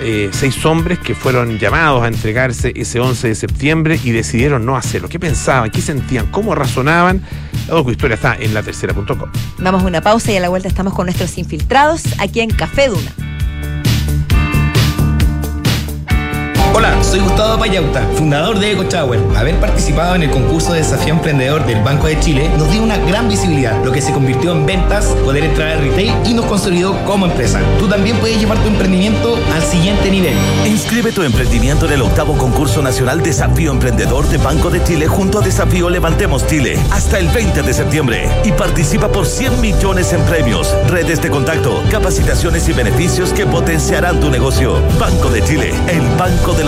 Eh, seis hombres que fueron llamados a entregarse ese 11 de septiembre y decidieron no hacerlo. ¿Qué pensaban? ¿Qué sentían? ¿Cómo razonaban? La docuhistoria está en la tercera.com. Vamos a una pausa y a la vuelta estamos con nuestros infiltrados aquí en Café Duna. Hola, soy Gustavo Payauta, fundador de EcoShower. Haber participado en el concurso de desafío emprendedor del Banco de Chile nos dio una gran visibilidad, lo que se convirtió en ventas, poder entrar al retail y nos consolidó como empresa. Tú también puedes llevar tu emprendimiento al siguiente nivel. Inscribe tu emprendimiento en el octavo concurso nacional Desafío Emprendedor de Banco de Chile junto a Desafío Levantemos Chile hasta el 20 de septiembre y participa por 100 millones en premios, redes de contacto, capacitaciones y beneficios que potenciarán tu negocio. Banco de Chile, el banco de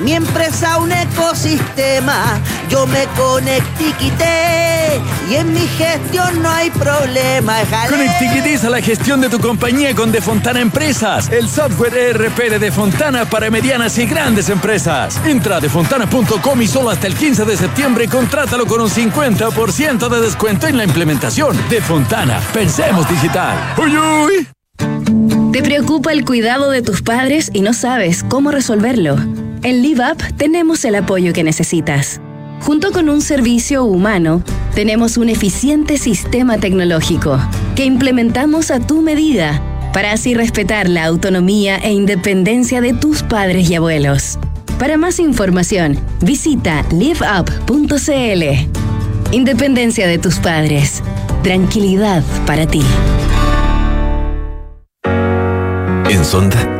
mi empresa un ecosistema. Yo me conectiquité y en mi gestión no hay problema. Conectiquitiza la gestión de tu compañía con Defontana Empresas, el software ERP de Defontana para medianas y grandes empresas. Entra a defontana.com y solo hasta el 15 de septiembre contrátalo con un 50% de descuento en la implementación. Defontana, pensemos digital. ¡Uy, uy! ¿Te preocupa el cuidado de tus padres y no sabes cómo resolverlo? En Live Up tenemos el apoyo que necesitas. Junto con un servicio humano, tenemos un eficiente sistema tecnológico que implementamos a tu medida para así respetar la autonomía e independencia de tus padres y abuelos. Para más información, visita liveup.cl. Independencia de tus padres. Tranquilidad para ti. En Sonda,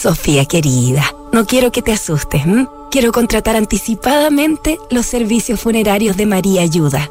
Sofía querida, no quiero que te asustes. Quiero contratar anticipadamente los servicios funerarios de María Ayuda.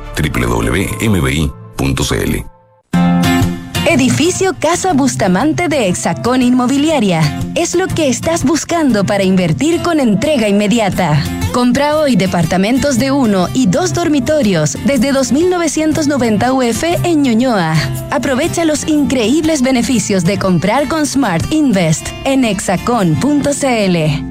www.mbi.cl Edificio Casa Bustamante de Hexacón Inmobiliaria. Es lo que estás buscando para invertir con entrega inmediata. Compra hoy departamentos de uno y dos dormitorios desde 2.990 UF en Ñuñoa. Aprovecha los increíbles beneficios de comprar con Smart Invest en hexacon.cl.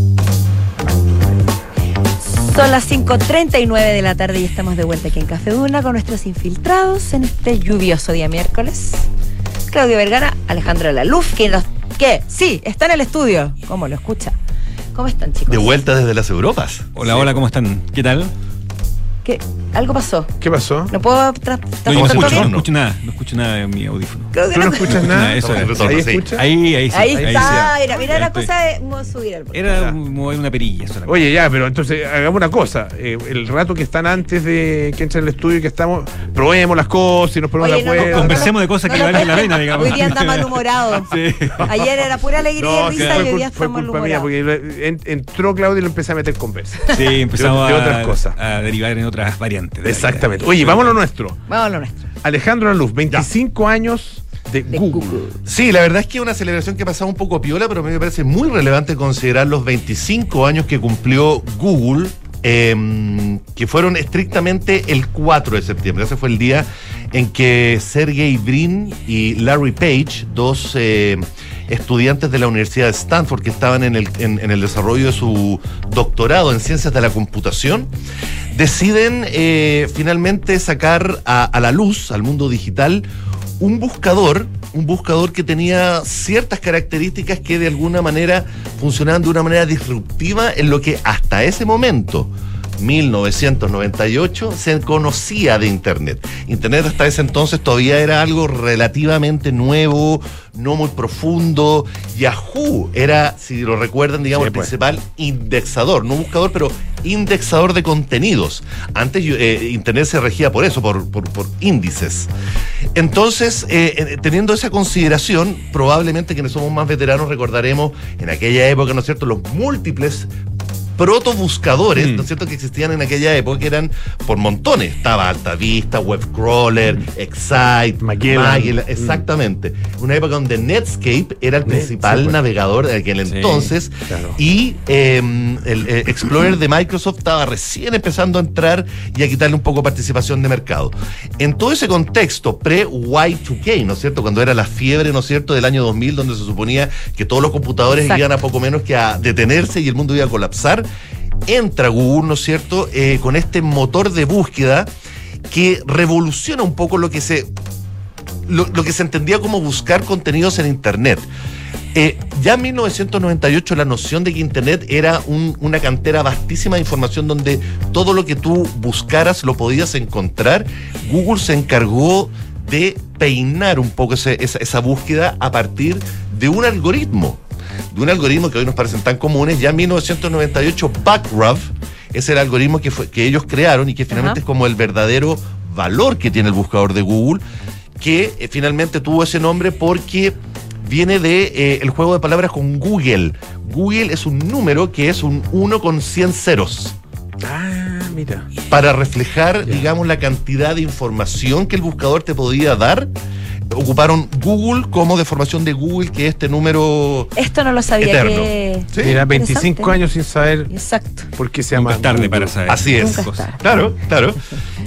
Son las 5.39 de la tarde y estamos de vuelta aquí en Café Duna con nuestros infiltrados en este lluvioso día miércoles. Claudio Vergara, Alejandro Laluf, que, nos, que sí, está en el estudio. ¿Cómo lo escucha? ¿Cómo están, chicos? De vuelta desde las Europas. Hola, hola, ¿cómo están? ¿Qué tal? ¿Qué? Algo pasó. ¿Qué pasó? No puedo. No, yo no ¿Está todo escucho, bien? no escucho nada, no escucho nada en mi audífono. Creo que ¿Tú no no- escuchas nada? Eso es. ¿Ahí escuchas? Ahí, ahí sí. Ahí sí. está, mira, mira Ya la estoy. cosa de subir el volumen. Era mover una perilla solamente. Oye, ya, pero entonces hagamos una cosa. Eh, el rato que están antes de que entre el estudio y que estamos, probemos las cosas y nos ponemos Oye, de no, no, acuerdo. Conversemos de cosas No que lo valgan la pena, digamos. Hoy día anda malhumorado. Sí. Ayer era pura alegría No, y risa y hoy día fue está culpa mía, malhumorado. porque en- entró Claudio y lo empecé a meter con besos. Sí, empezamos de cosas. a derivar en otras variantes. de la Exactamente. Oye, vamos a lo nuestro. Vamos a lo nuestro. Alejandro Aluz, 25 años de, Google. Sí, la verdad es que es una celebración que ha pasado un poco piola, pero a mí me parece muy relevante considerar los 25 años que cumplió Google, eh, que fueron estrictamente el 4 de septiembre. Ese fue el día en que Sergey Brin y Larry Page, dos eh, estudiantes de la Universidad de Stanford que estaban en el, en- el desarrollo de su doctorado en ciencias de la computación, deciden eh, finalmente sacar a, a la luz, al mundo digital, un buscador, un buscador que tenía ciertas características que de alguna manera funcionaban de una manera disruptiva en lo que hasta ese momento 1998 se conocía de Internet. Internet hasta ese entonces todavía era algo relativamente nuevo, no muy profundo. Yahoo era, si lo recuerdan, digamos, Sí, el pues. principal indexador, no buscador, pero indexador de contenidos. Antes eh, Internet se regía por eso, por, por- por índices. Entonces, eh, eh, teniendo esa consideración, probablemente quienes somos más veteranos recordaremos en aquella época, ¿no es cierto?, los múltiples protobuscadores, ¿no es cierto?, que existían en aquella época, que eran por montones. Estaba Altavista, Webcrawler, Excite, Magellan. Magellan, exactamente. Una época donde Netscape era el principal pues. navegador de aquel Sí, entonces claro. y eh, el eh, Explorer de Microsoft estaba recién empezando a entrar y a quitarle un poco participación de mercado. En todo ese contexto pre-Y2K, ¿no es cierto? Cuando era la fiebre, ¿no es cierto?, del año 2000, donde se suponía que todos los computadores Exacto. iban a poco menos que a detenerse y el mundo iba a colapsar, entra Google, ¿no es cierto?, Eh, con este motor de búsqueda que revoluciona un poco lo que se lo, que se entendía como buscar contenidos en Internet. Eh, ya en 1998 la noción de que Internet era un- una cantera vastísima de información donde todo lo que tú buscaras lo podías encontrar, Google se encargó de peinar un poco esa búsqueda a partir de un algoritmo, de un algoritmo que hoy nos parecen tan comunes. Ya en 1998 Backrub es el algoritmo que, fue, que ellos crearon y que finalmente Ajá. es como el verdadero valor que tiene el buscador de Google, que eh, finalmente tuvo ese nombre porque viene de eh, el juego de palabras con Google. Google es un número que es un 1 con 100 ceros. Ah, mira. Para reflejar, digamos, la cantidad de información que el buscador te podía dar, ocuparon Google como deformación de Google, que es este número Esto no lo sabía eterno. que. Sí. Mira, 25 Interesante. años sin saber Exacto. por qué se Nunca llama. es tarde Google. para saber. Así es. Nunca. Claro, claro.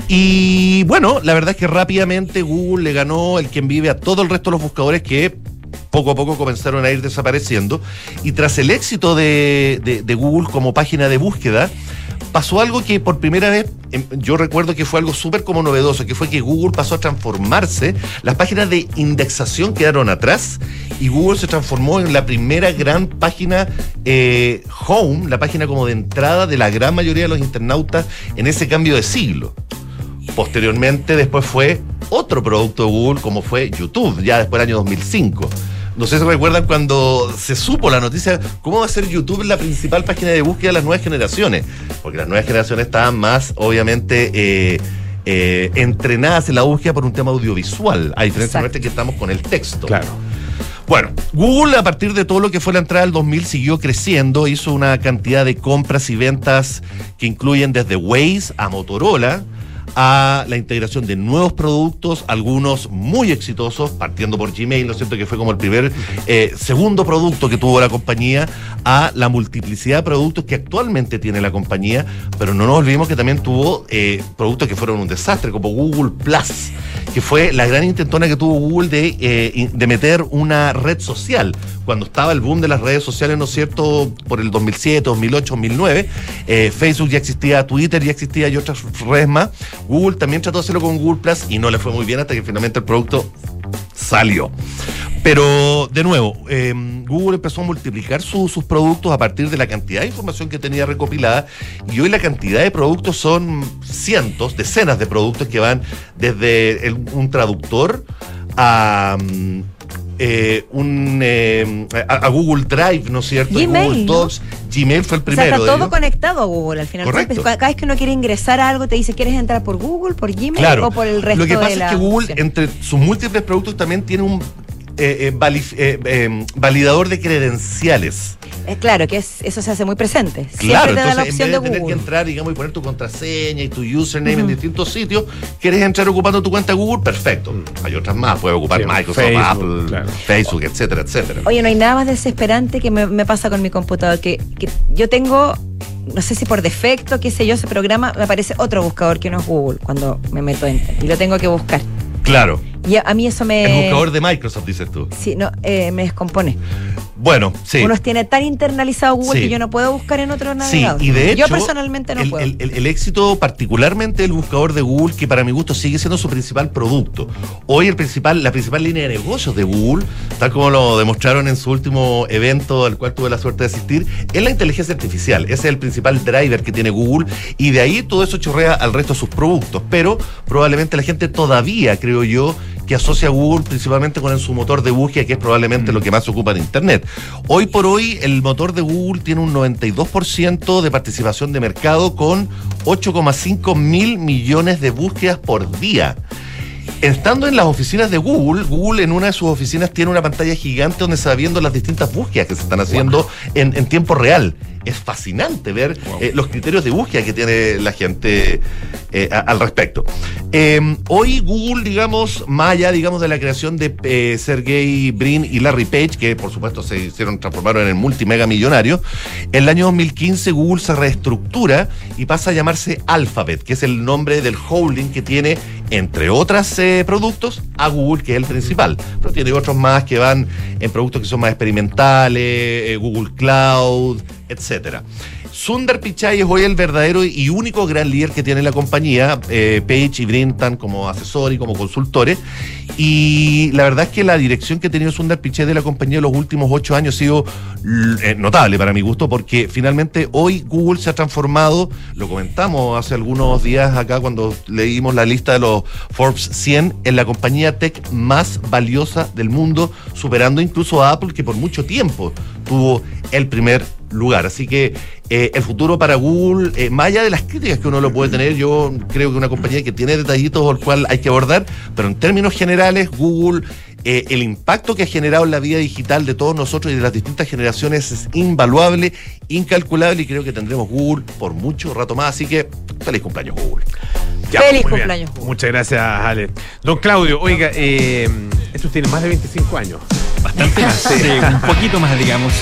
Y bueno, la verdad es que rápidamente Google le ganó el quien vive a todo el resto de los buscadores que poco a poco comenzaron a ir desapareciendo. Y tras el éxito de, Google como página de búsqueda, pasó algo que por primera vez, em, yo recuerdo que fue algo súper como novedoso, que fue que Google pasó a transformarse, las páginas de indexación quedaron atrás y Google se transformó en la primera gran página eh, home, la página como de entrada de la gran mayoría de los internautas en ese cambio de siglo. Posteriormente, después fue otro producto de Google, como fue YouTube, ya después del año 2005. No sé si recuerdan cuando se supo la noticia, ¿cómo va a ser YouTube la principal página de búsqueda de las nuevas generaciones? Porque las nuevas generaciones estaban más, obviamente, eh, eh, entrenadas en la búsqueda por un tema audiovisual, a diferencia nuestra que estamos con el texto. Claro. Bueno, Google a partir de todo lo que fue la entrada del 2000 siguió creciendo, hizo una cantidad de compras y ventas que incluyen desde Waze a Motorola a la integración de nuevos productos, algunos muy exitosos, partiendo por Gmail, ¿no es cierto? Que fue como el primer, eh, segundo producto que tuvo la compañía, a la multiplicidad de productos que actualmente tiene la compañía, pero no nos olvidemos que también tuvo eh, productos que fueron un desastre, como Google Plus, que fue la gran intentona que tuvo Google de, eh, de meter una red social. Cuando estaba el boom de las redes sociales, ¿no es cierto? Por el 2007, 2008, 2009, eh, Facebook ya existía, Twitter ya existía y otras redes más. Google también trató de hacerlo con Google Plus y no le fue muy bien hasta que finalmente el producto salió. Pero, de nuevo, eh, Google empezó a multiplicar su- sus productos a partir de la cantidad de información que tenía recopilada y hoy la cantidad de productos son cientos, decenas de productos que van desde un traductor a... eh, un eh, a, a Google Drive, ¿no es cierto? Gmail, Google ¿no? Docs. Gmail fue el O sea, primero. está de todo ellos. conectado a Google al final. Correcto. Cada vez que uno quiere ingresar a algo, te dice, ¿quieres entrar por Google, por Gmail Claro. o por el resto Lo que pasa de la es que Google, entre sus múltiples productos, también tiene un eh, eh, vali- eh, eh, validador de credenciales. Eh, claro, que es, eso se hace muy presente. Claro, Siempre te da la entonces en opción vez de de tener que entrar, digamos, y poner tu contraseña y tu username en distintos sitios, quieres entrar ocupando tu cuenta Google, perfecto. Hay otras más, puedes ocupar Sí, Microsoft, Facebook, Apple, claro. Facebook, etcétera, etcétera. Oye, no hay nada más desesperante que me, me pasa con mi computador. Que, que yo tengo, no sé si por defecto, qué sé yo, ese programa, me aparece otro buscador que no es Google cuando me meto en y lo tengo que buscar. Claro. Y a, mí eso me. El buscador de Microsoft, dices tú. Sí, no, eh, me descompone. Bueno, sí. Uno tiene tan internalizado Google Sí. que yo no puedo buscar en otro Sí, navegador. y de hecho, yo personalmente no el, puedo. el- el- el éxito particularmente del buscador de Google, que para mi gusto sigue siendo su principal producto. Hoy el principal, la principal línea de negocios de Google, tal como lo demostraron en su último evento al cual tuve la suerte de asistir, es la inteligencia artificial. Ese es el principal driver que tiene Google y de ahí todo eso chorrea al resto de sus productos. Pero probablemente la gente todavía, creo yo, que asocia a Google principalmente con su motor de búsqueda, que es probablemente lo que más se ocupa en Internet. Hoy por hoy, el motor de Google tiene un 92% de participación de mercado con 8,5 mil millones de búsquedas por día. Estando en las oficinas de Google, Google en una de sus oficinas tiene una pantalla gigante donde se va viendo las distintas búsquedas que se están haciendo en, en tiempo real. Es fascinante ver eh, los criterios de búsqueda que tiene la gente eh, a- al respecto. Eh, hoy Google, digamos, más allá, digamos, de la creación de eh, Sergey Brin y Larry Page, que por supuesto se hicieron, transformaron en el multimega millonario, en el año 2015 Google se reestructura y pasa a llamarse Alphabet, que es el nombre del holding que tiene, entre otras eh, productos, a Google, que es el principal. Pero tiene otros más que van en productos que son más experimentales, eh, Google Cloud, etcétera. Sundar Pichai es hoy el verdadero y único gran líder que tiene la compañía. Eh, Page y Brin están como asesores y como consultores. Y la verdad es que la dirección que ha tenido Sundar Pichai de la compañía en los últimos ocho años ha sido eh, notable para mi gusto, porque finalmente hoy Google se ha transformado, lo comentamos hace algunos días acá cuando leímos la lista de los Forbes 100, en la compañía tech más valiosa del mundo, superando incluso a Apple, que por mucho tiempo tuvo el primer lugar. Así que eh, el futuro para Google, eh, más allá de las críticas que uno lo puede tener, yo creo que una compañía que tiene detallitos al cual hay que abordar, pero en términos generales, Google, eh, el impacto que ha generado en la vida digital de todos nosotros y de las distintas generaciones es invaluable, incalculable y creo que tendremos Google por mucho rato más. Así que feliz cumpleaños Google. Ya, Feliz cumpleaños. Muchas gracias, Ale. Don Claudio, oiga, eh, estos tienen más de 25 años. Bastante más. Sí, un poquito más, digamos.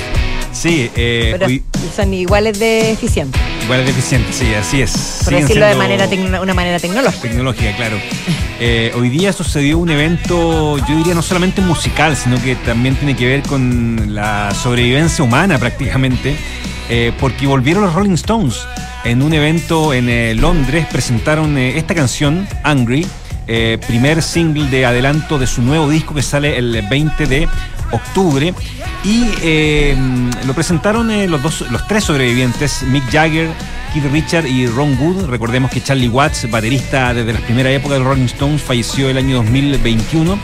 Sí, eh, Pero hoy- son iguales de eficientes. igual es deficiente, sí, así es. Por Siguen decirlo de manera una manera tecnológica. tecnológica, claro. Eh, hoy día sucedió un evento, yo diría no solamente musical, sino que también tiene que ver con la sobrevivencia humana prácticamente, eh, porque volvieron los Rolling Stones. En un evento en eh, Londres presentaron esta canción, Angry, eh, primer single de adelanto de su nuevo disco que sale el 20 de octubre. Y eh, lo presentaron eh, los, dos, los tres sobrevivientes, Mick Jagger, Keith Richard y Ron Wood. Recordemos que Charlie Watts, baterista desde las primeras épocas de Rolling Stones, falleció el año 2021.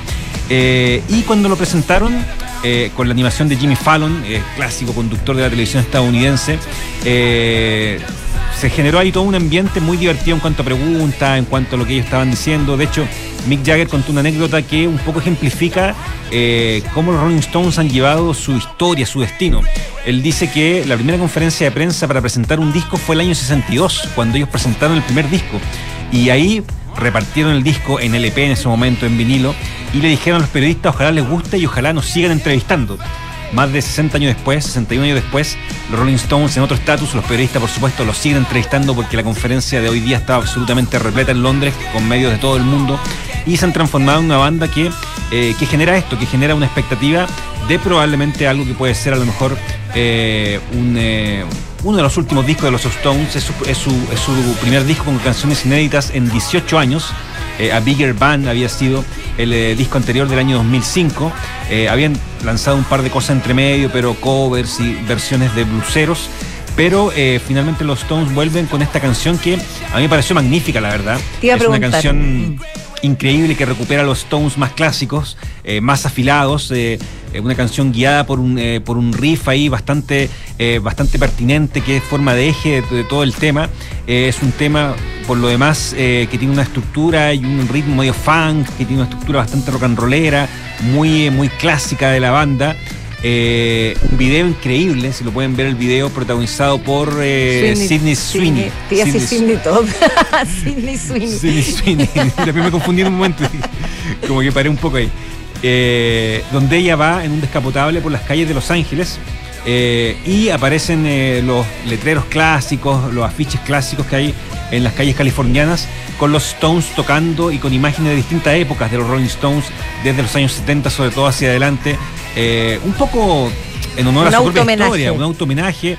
Eh, y cuando lo presentaron, eh, con la animación de Jimmy Fallon, eh, clásico conductor de la televisión estadounidense, eh, se generó ahí todo un ambiente muy divertido en cuanto a preguntas, en cuanto a lo que ellos estaban diciendo. De hecho, Mick Jagger contó una anécdota que un poco ejemplifica cómo los Rolling Stones han llevado su historia, su destino. Él dice que la primera conferencia de prensa para presentar un disco fue el año 62, cuando ellos presentaron el primer disco. Y ahí repartieron el disco en LP en ese momento, en vinilo, y le dijeron a los periodistas ojalá les guste y ojalá nos sigan entrevistando. Más de 60 años después, 61 años después, los Rolling Stones en otro estatus, los periodistas por supuesto los siguen entrevistando porque la conferencia de hoy día está absolutamente repleta en Londres con medios de todo el mundo y se han transformado en una banda que, eh, que genera esto, que genera una expectativa de probablemente algo que puede ser a lo mejor eh, un, eh, uno de los últimos discos de los Stones, es su, es su- es su primer disco con canciones inéditas en 18 años. eh, A Bigger Band había sido el eh, disco anterior del año 2005. Eh, habían lanzado un par de cosas entre medio, pero covers y versiones de bluseros. Pero finalmente los Stones vuelven con esta canción que a mí me pareció magnífica, la verdad. Te iba a es una canción increíble que recupera los Stones más clásicos, eh, más afilados, eh, eh, una canción guiada por un, por un riff ahí bastante, bastante pertinente, que es forma de eje de, todo el tema. Es un tema, por lo demás, que tiene una estructura y un ritmo medio funk, que tiene una estructura bastante rock and rollera, muy, muy clásica de la banda. Eh, un video increíble, si lo pueden ver el video, protagonizado por eh, Sidney Sweeney. Sidney Todd. Sidney Sweeney. Sidney Sweeney. También me confundí en un momento. Como que paré un poco ahí. Eh, donde ella va en un descapotable por las calles de Los Ángeles. eh, y aparecen los letreros clásicos, los afiches clásicos que hay en las calles californianas, con los Stones tocando y con imágenes de distintas épocas de los Rolling Stones, desde los años 70 sobre todo hacia adelante. Eh, un poco en honor Un a su propia historia, un auto-homenaje.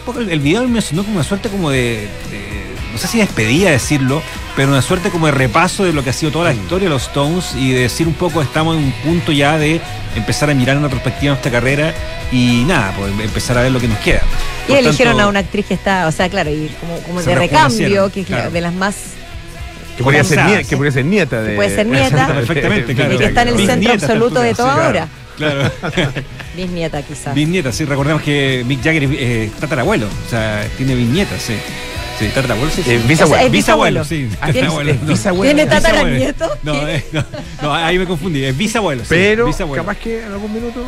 Un poco el, el video me sonó como una suerte como de, de- no sé si despedida decirlo, pero una suerte como de repaso de lo que ha sido toda la historia de los Stones y de decir un poco estamos en un punto ya de empezar a mirar en retrospectiva nuestra carrera y nada, pues empezar a ver lo que nos queda. Y eligieron tanto, a una actriz que está, o sea, claro, y como, como de recambio, que es claro. de las más. Que podría, ser que podría nieta de. puede ser nieta. Perfectamente, claro. Y que está en el centro absoluto de toda sí, hora. Claro. Bisnieta, quizás. Bisnieta, sí, recordemos que Mick Jagger es eh, tatarabuelo, o sea, tiene bisnietas, sí. Sí, tatarabuelo, sí. sí. Eh, bisabuelo. O sea, es bisabuelo, bisabuelo. sí. Ah, ¿tiene- tatarabuelo, es no. bisabuelo? ¿Tiene tataranieto? No, eh, no, no, ahí me confundí, es bisabuelo. sí, Pero bisabuelo. capaz que en algún minuto.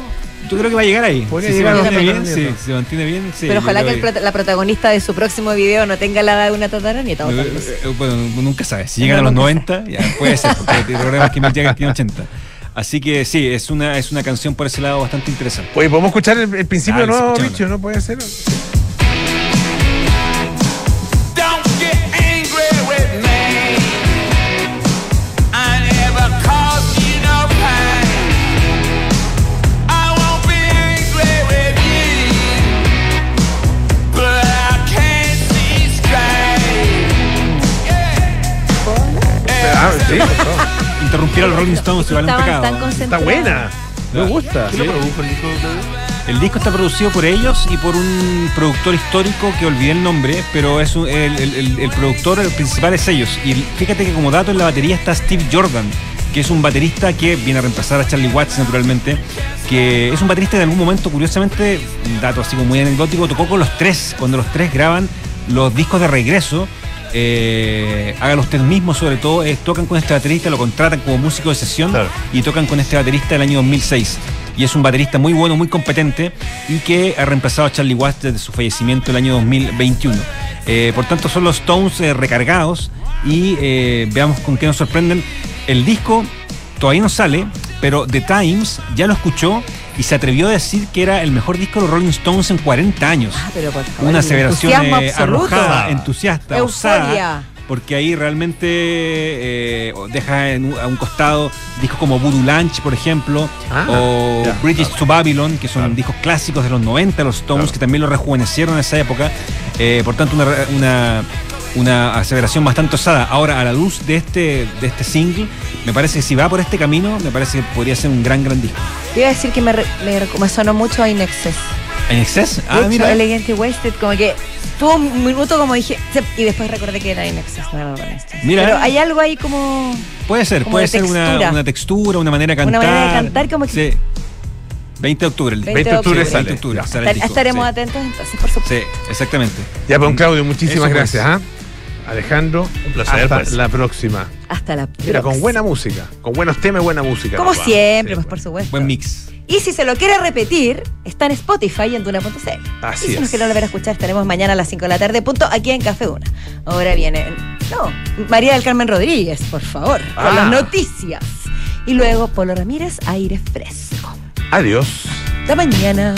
¿Tú creo que va a llegar ahí? Si llegar se mantiene bien, sí, se mantiene bien, sí. Pero yo ojalá que el prota- la protagonista de su próximo video no tenga la edad de una tataranieta. o tal vez. Eh, Bueno, nunca sabes. Si llegan a los 90, ya puede ser, porque recordemos que Mick Jagger tiene 80. Así que sí, es una, es una canción por ese lado bastante interesante. Oye, ¿podemos escuchar el, el principio escuchémosla. Richo? ¿No puede ser? Rolling Stones igual un pecado. Está buena. Me gusta. Sí. El disco está producido por ellos y por un productor histórico que olvidé el nombre, pero es un- el, el- el- el productor el principal es ellos. Y fíjate que como dato en la batería está Steve Jordan, que es un baterista que viene a reemplazar a Charlie Watts naturalmente, que es un baterista que en algún momento, curiosamente, un dato así como muy anecdótico, tocó con los tres, cuando los tres graban los discos de regreso. Eh, hágalo usted mismo sobre todo, eh, tocan con este baterista, lo contratan como músico de sesión y tocan con este baterista del año 2006. Y es un baterista muy bueno, muy competente y que ha reemplazado a Charlie Watts desde su fallecimiento el año 2021. Eh, por tanto, son los Stones eh, recargados y veamos con qué nos sorprenden. El disco todavía no sale, pero The Times ya lo escuchó y se atrevió a decir que era el mejor disco de los Rolling Stones en 40 años. Ah, pero por favor, Una aseveración eh, arrojada, entusiasta, Euforia. osada, porque ahí realmente eh, deja en a un costado discos como Voodoo Lunch, por ejemplo, Ah, o ya, British to Babylon, que son discos clásicos de los 90, los Stones, que también lo rejuvenecieron en esa época. Eh, por tanto, una, una, una aseveración bastante osada. Ahora, a la luz de este, de este single, me parece que si va por este camino, me parece que podría ser un gran, gran disco. Te iba a decir que me, re- me, me sonó mucho a In Excess. ¿En exceso? De Ah, hecho, mira. Elegant y Wasted, como que tuvo un minuto como dije, y después recordé que era In Excess, no era Rolling Stones. Mira. Pero hay algo ahí como. Puede ser, como puede de ser una, textura. una textura, una manera de Una cantar. manera de cantar como que- Sí. 20 de octubre. el 20 de octubre sí, sale. 20 de octubre Ya. sale estaremos sí. atentos entonces, por supuesto. Sí, exactamente. Ya, pues, Claudio, muchísimas Eso, pues. gracias. ¿Ah? Alejandro, Un placer, hasta pues. la próxima. Hasta la Mira, con próxima. buena música, con buenos temas y buena música. Como siempre, pues por supuesto. Buen mix. Y si se lo quiere repetir, está en Spotify y en Duna.cl. Así y si es. nos quiere volver a escuchar, estaremos mañana a las 5 de la tarde, punto, aquí en Café Duna. Ahora viene, no, María del Carmen Rodríguez, por favor, con Ah. las noticias. Y luego Polo Ramírez, aire fresco. Adiós. Hasta mañana.